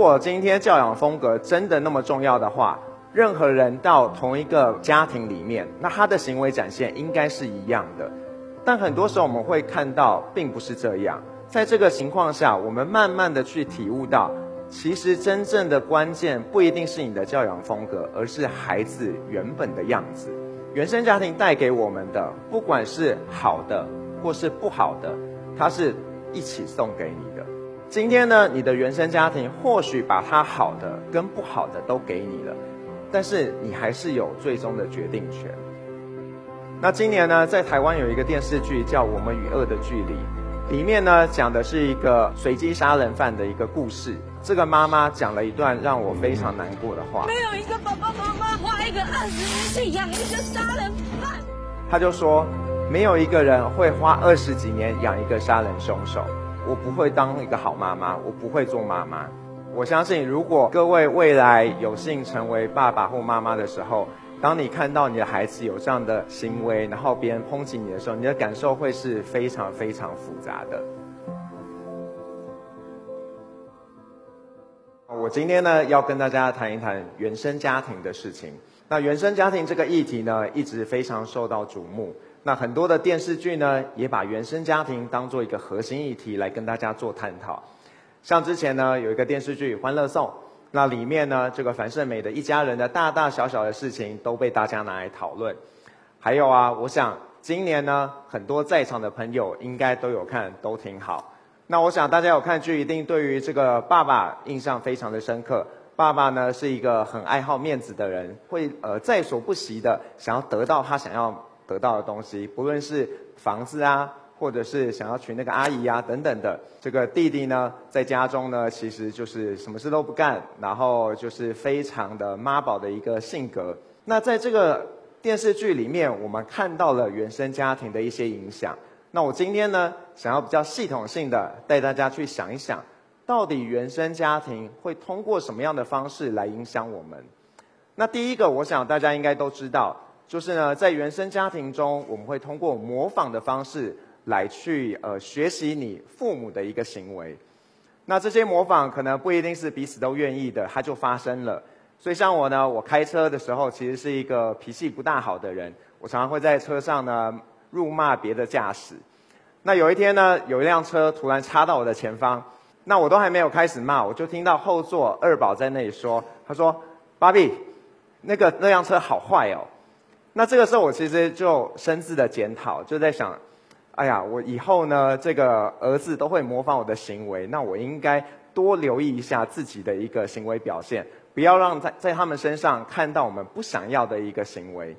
如果今天教养风格真的那么重要的话，任何人到同一个家庭里面，那他的行为展现应该是一样的。但很多时候我们会看到，并不是这样。在这个情况下，我们慢慢的去体悟到，其实真正的关键不一定是你的教养风格，而是孩子原本的样子。原生家庭带给我们的，不管是好的或是不好的，它是一起送给你的。今天呢，你的原生家庭或许把它好的跟不好的都给你了，但是你还是有最终的决定权。那今年呢，在台湾有一个电视剧叫《我们与恶的距离》。里面呢讲的是一个随机杀人犯的一个故事。这个妈妈讲了一段让我非常难过的话。没有一个爸爸妈妈花一个二十年去养一个杀人犯。他就说，没有一个人会花二十几年养一个杀人凶手。我不会当一个好妈妈，我不会做妈妈。我相信，如果各位未来有幸成为爸爸或妈妈的时候，当你看到你的孩子有这样的行为，然后别人抨击你的时候，你的感受会是非常非常复杂的。我今天呢要跟大家谈一谈原生家庭的事情。那原生家庭这个议题呢，一直非常受到瞩目。那很多的电视剧呢，也把原生家庭当做一个核心议题来跟大家做探讨。像之前呢有一个电视剧《欢乐颂》。那里面呢，这个樊胜美的一家人的大大小小的事情都被大家拿来讨论。还有啊，我想今年呢，很多在场的朋友应该都有看，都挺好。那我想大家有看剧，一定对于这个爸爸印象非常的深刻。爸爸呢是一个很爱好面子的人，会呃在所不惜的想要得到他想要得到的东西，不论是房子啊。或者是想要娶那个阿姨啊，等等的。这个弟弟呢，在家中呢，其实就是什么事都不干，然后就是非常的妈宝的一个性格。那在这个电视剧里面，我们看到了原生家庭的一些影响。那我今天呢，想要比较系统性的带大家去想一想，到底原生家庭会通过什么样的方式来影响我们？那第一个，我想大家应该都知道，就是呢，在原生家庭中，我们会通过模仿的方式。来去呃学习你父母的一个行为，那这些模仿可能不一定是彼此都愿意的，它就发生了。所以像我呢，我开车的时候其实是一个脾气不大好的人，我常常会在车上呢辱骂别的驾驶。那有一天呢，有一辆车突然插到我的前方，那我都还没有开始骂，我就听到后座二宝在那里说：“他说，芭比，那个那辆车好坏哦。”那这个时候我其实就深自的检讨，就在想。哎呀，我以后呢，这个儿子都会模仿我的行为，那我应该多留意一下自己的一个行为表现，不要让在在他们身上看到我们不想要的一个行为。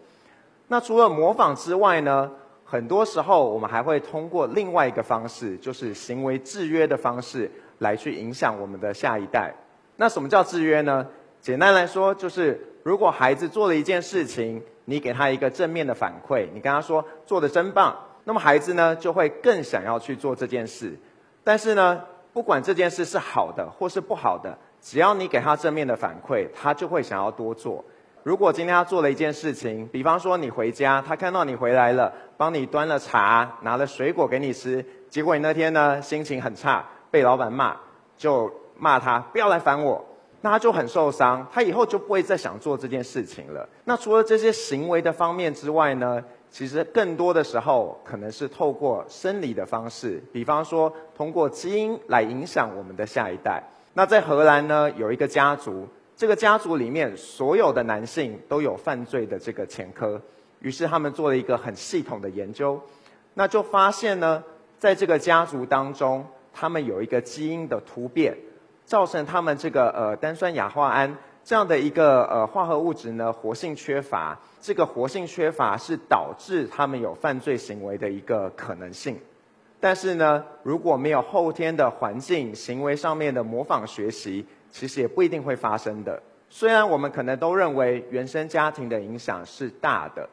那除了模仿之外呢，很多时候我们还会通过另外一个方式，就是行为制约的方式来去影响我们的下一代。那什么叫制约呢？简单来说，就是如果孩子做了一件事情，你给他一个正面的反馈，你跟他说做的真棒。那么孩子呢，就会更想要去做这件事。但是呢，不管这件事是好的或是不好的，只要你给他正面的反馈，他就会想要多做。如果今天他做了一件事情，比方说你回家，他看到你回来了，帮你端了茶，拿了水果给你吃，结果你那天呢心情很差，被老板骂，就骂他不要来烦我，那他就很受伤，他以后就不会再想做这件事情了。那除了这些行为的方面之外呢？其实更多的时候，可能是透过生理的方式，比方说通过基因来影响我们的下一代。那在荷兰呢，有一个家族，这个家族里面所有的男性都有犯罪的这个前科，于是他们做了一个很系统的研究，那就发现呢，在这个家族当中，他们有一个基因的突变，造成他们这个呃单酸亚化胺。这样的一个呃化合物质呢，活性缺乏，这个活性缺乏是导致他们有犯罪行为的一个可能性。但是呢，如果没有后天的环境行为上面的模仿学习，其实也不一定会发生的。虽然我们可能都认为原生家庭的影响是大的，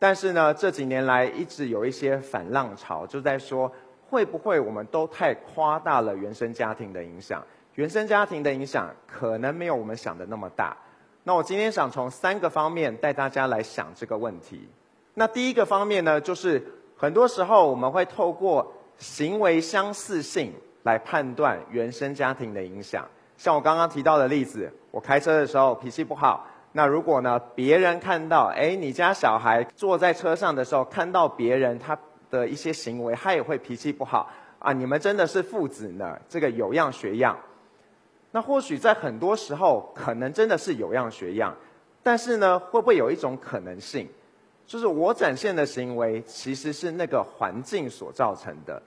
但是呢，这几年来一直有一些反浪潮，就在说会不会我们都太夸大了原生家庭的影响。原生家庭的影响可能没有我们想的那么大。那我今天想从三个方面带大家来想这个问题。那第一个方面呢，就是很多时候我们会透过行为相似性来判断原生家庭的影响。像我刚刚提到的例子，我开车的时候脾气不好，那如果呢别人看到，哎，你家小孩坐在车上的时候看到别人他的一些行为，他也会脾气不好啊。你们真的是父子呢，这个有样学样。那或许在很多时候，可能真的是有样学样，但是呢，会不会有一种可能性，就是我展现的行为其实是那个环境所造成的？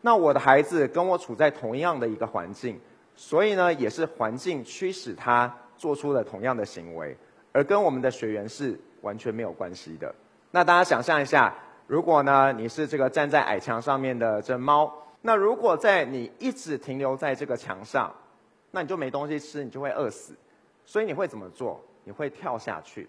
那我的孩子跟我处在同样的一个环境，所以呢，也是环境驱使他做出了同样的行为，而跟我们的学员是完全没有关系的。那大家想象一下，如果呢，你是这个站在矮墙上面的这猫，那如果在你一直停留在这个墙上，那你就没东西吃，你就会饿死，所以你会怎么做？你会跳下去，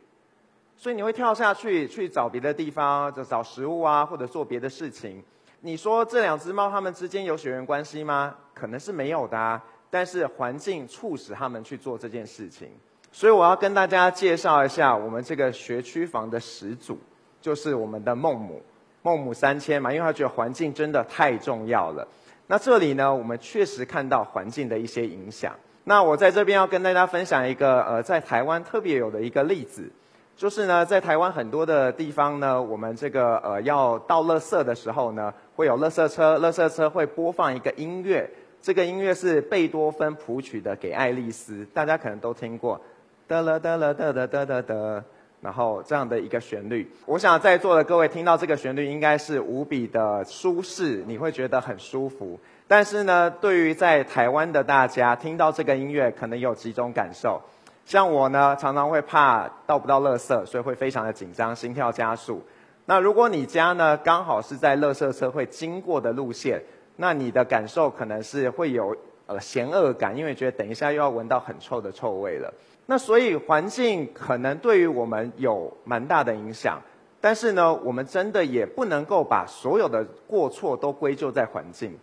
所以你会跳下去去找别的地方，就找食物啊，或者做别的事情。你说这两只猫它们之间有血缘关系吗？可能是没有的啊，但是环境促使它们去做这件事情。所以我要跟大家介绍一下我们这个学区房的始祖，就是我们的孟母，孟母三迁嘛，因为他觉得环境真的太重要了。那这里呢，我们确实看到环境的一些影响。那我在这边要跟大家分享一个呃，在台湾特别有的一个例子，就是呢，在台湾很多的地方呢，我们这个呃要倒垃圾的时候呢，会有垃圾车，垃圾车会播放一个音乐，这个音乐是贝多芬谱曲的《给爱丽丝》，大家可能都听过，得了得了得得得得得。然后这样的一个旋律，我想在座的各位听到这个旋律应该是无比的舒适，你会觉得很舒服。但是呢，对于在台湾的大家听到这个音乐，可能有几种感受。像我呢，常常会怕倒不到垃圾，所以会非常的紧张，心跳加速。那如果你家呢刚好是在垃圾车会经过的路线，那你的感受可能是会有呃嫌恶感，因为觉得等一下又要闻到很臭的臭味了。那所以环境可能对于我们有蛮大的影响，但是呢，我们真的也不能够把所有的过错都归咎在环境，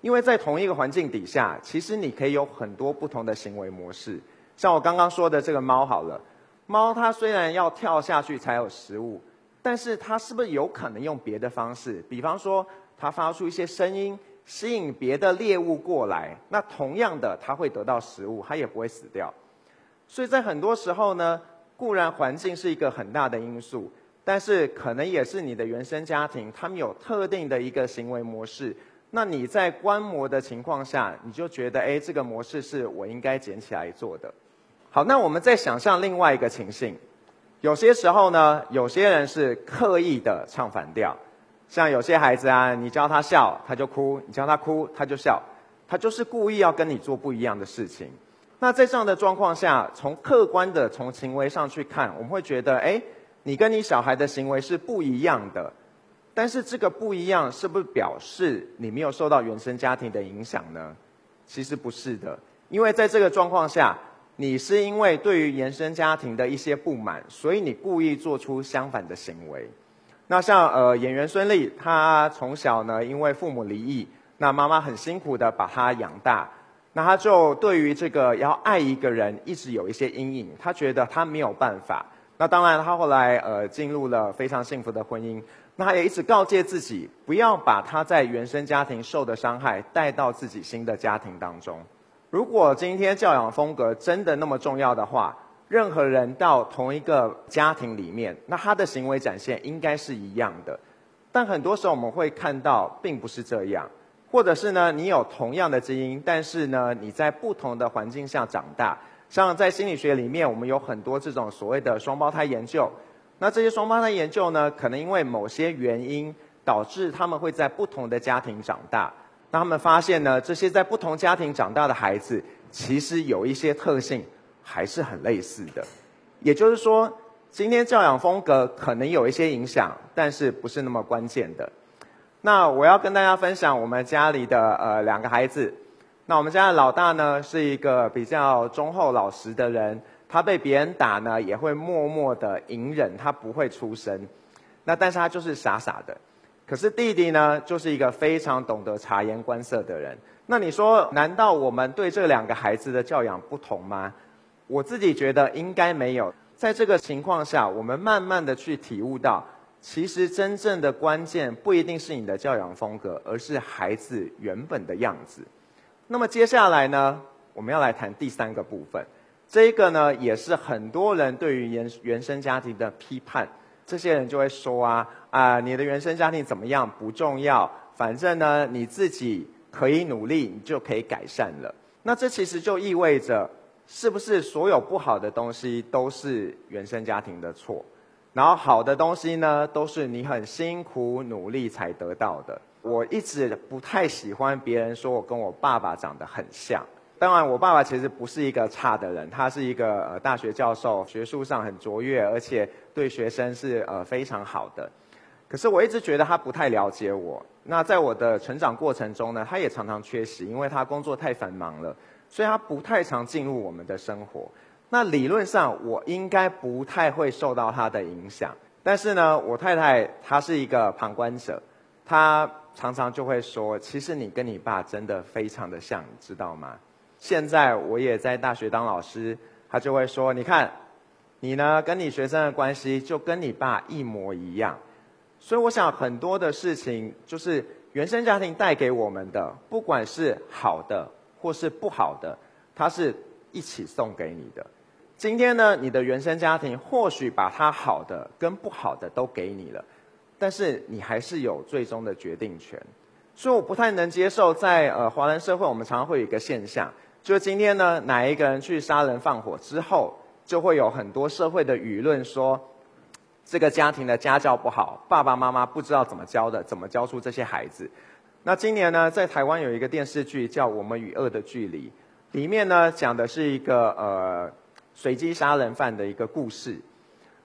因为在同一个环境底下，其实你可以有很多不同的行为模式。像我刚刚说的这个猫好了，猫它虽然要跳下去才有食物，但是它是不是有可能用别的方式？比方说，它发出一些声音，吸引别的猎物过来，那同样的，它会得到食物，它也不会死掉。所以在很多时候呢，固然环境是一个很大的因素，但是可能也是你的原生家庭，他们有特定的一个行为模式。那你在观摩的情况下，你就觉得，哎，这个模式是我应该捡起来做的。好，那我们再想象另外一个情形，有些时候呢，有些人是刻意的唱反调，像有些孩子啊，你教他笑他就哭，你教他哭他就笑，他就是故意要跟你做不一样的事情。那在这样的状况下，从客观的从行为上去看，我们会觉得，哎，你跟你小孩的行为是不一样的。但是这个不一样，是不是表示你没有受到原生家庭的影响呢？其实不是的，因为在这个状况下，你是因为对于原生家庭的一些不满，所以你故意做出相反的行为。那像呃演员孙俪，她从小呢因为父母离异，那妈妈很辛苦的把她养大。那她就对于这个要爱一个人一直有一些阴影，她觉得她没有办法。那当然，她后来呃进入了非常幸福的婚姻。那她也一直告诫自己，不要把她在原生家庭受的伤害带到自己新的家庭当中。如果今天教养风格真的那么重要的话，任何人到同一个家庭里面，那他的行为展现应该是一样的。但很多时候我们会看到，并不是这样。或者是呢，你有同样的基因，但是呢，你在不同的环境下长大。像在心理学里面，我们有很多这种所谓的双胞胎研究。那这些双胞胎研究呢，可能因为某些原因，导致他们会在不同的家庭长大。那他们发现呢，这些在不同家庭长大的孩子，其实有一些特性还是很类似的。也就是说，今天教养风格可能有一些影响，但是不是那么关键的。那我要跟大家分享我们家里的呃两个孩子。那我们家的老大呢是一个比较忠厚老实的人，他被别人打呢也会默默的隐忍，他不会出声。那但是他就是傻傻的。可是弟弟呢就是一个非常懂得察言观色的人。那你说，难道我们对这两个孩子的教养不同吗？我自己觉得应该没有。在这个情况下，我们慢慢的去体悟到。其实真正的关键不一定是你的教养风格，而是孩子原本的样子。那么接下来呢，我们要来谈第三个部分。这一个呢，也是很多人对于原原生家庭的批判。这些人就会说啊啊，你的原生家庭怎么样不重要，反正呢你自己可以努力，你就可以改善了。那这其实就意味着，是不是所有不好的东西都是原生家庭的错？然后好的东西呢，都是你很辛苦努力才得到的。我一直不太喜欢别人说我跟我爸爸长得很像。当然，我爸爸其实不是一个差的人，他是一个呃大学教授，学术上很卓越，而且对学生是呃非常好的。可是我一直觉得他不太了解我。那在我的成长过程中呢，他也常常缺席，因为他工作太繁忙了，所以他不太常进入我们的生活。那理论上我应该不太会受到他的影响。但是呢，我太太她是一个旁观者，她常常就会说：“其实你跟你爸真的非常的像，你知道吗？”现在我也在大学当老师，他就会说：“你看，你呢跟你学生的关系就跟你爸一模一样。”所以我想很多的事情就是原生家庭带给我们的，不管是好的或是不好的，它是一起送给你的。今天呢，你的原生家庭或许把它好的跟不好的都给你了，但是你还是有最终的决定权。所以我不太能接受在呃华人社会，我们常常会有一个现象。就是今天呢，哪一个人去杀人放火之后，就会有很多社会的舆论说，这个家庭的家教不好，爸爸妈妈不知道怎么教的，怎么教出这些孩子。那今年呢，在台湾有一个电视剧叫《我们与恶的距离》，里面呢讲的是一个呃随机杀人犯的一个故事。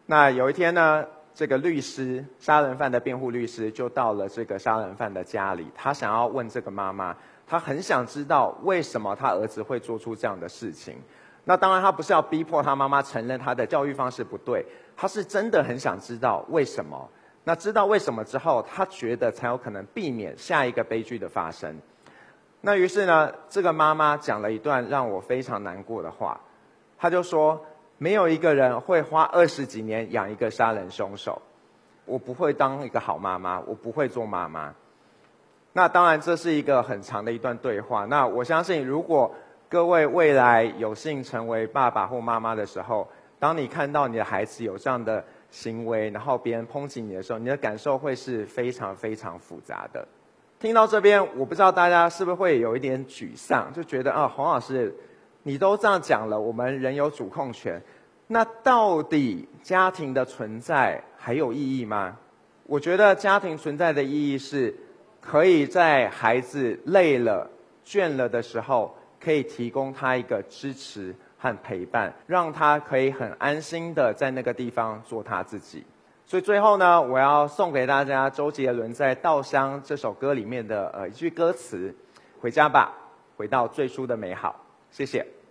那有一天呢，这个律师，杀人犯的辩护律师就到了这个杀人犯的家里，他想要问这个妈妈。他很想知道为什么他儿子会做出这样的事情。那当然，他不是要逼迫他妈妈承认他的教育方式不对，他是真的很想知道为什么。那知道为什么之后，他觉得才有可能避免下一个悲剧的发生。那于是呢，这个妈妈讲了一段让我非常难过的话。她就说：“没有一个人会花二十几年养一个杀人凶手。我不会当一个好妈妈，我不会做妈妈。”那当然，这是一个很长的一段对话。那我相信，如果各位未来有幸成为爸爸或妈妈的时候，当你看到你的孩子有这样的行为，然后别人抨击你的时候，你的感受会是非常非常复杂的。听到这边，我不知道大家是不是会有一点沮丧，就觉得啊，黄老师，你都这样讲了，我们人有主控权，那到底家庭的存在还有意义吗？我觉得家庭存在的意义是。可以在孩子累了、倦了的时候，可以提供他一个支持和陪伴，让他可以很安心的在那个地方做他自己。所以最后呢，我要送给大家周杰伦在《稻香》这首歌里面的呃一句歌词：“回家吧，回到最初的美好。”谢谢。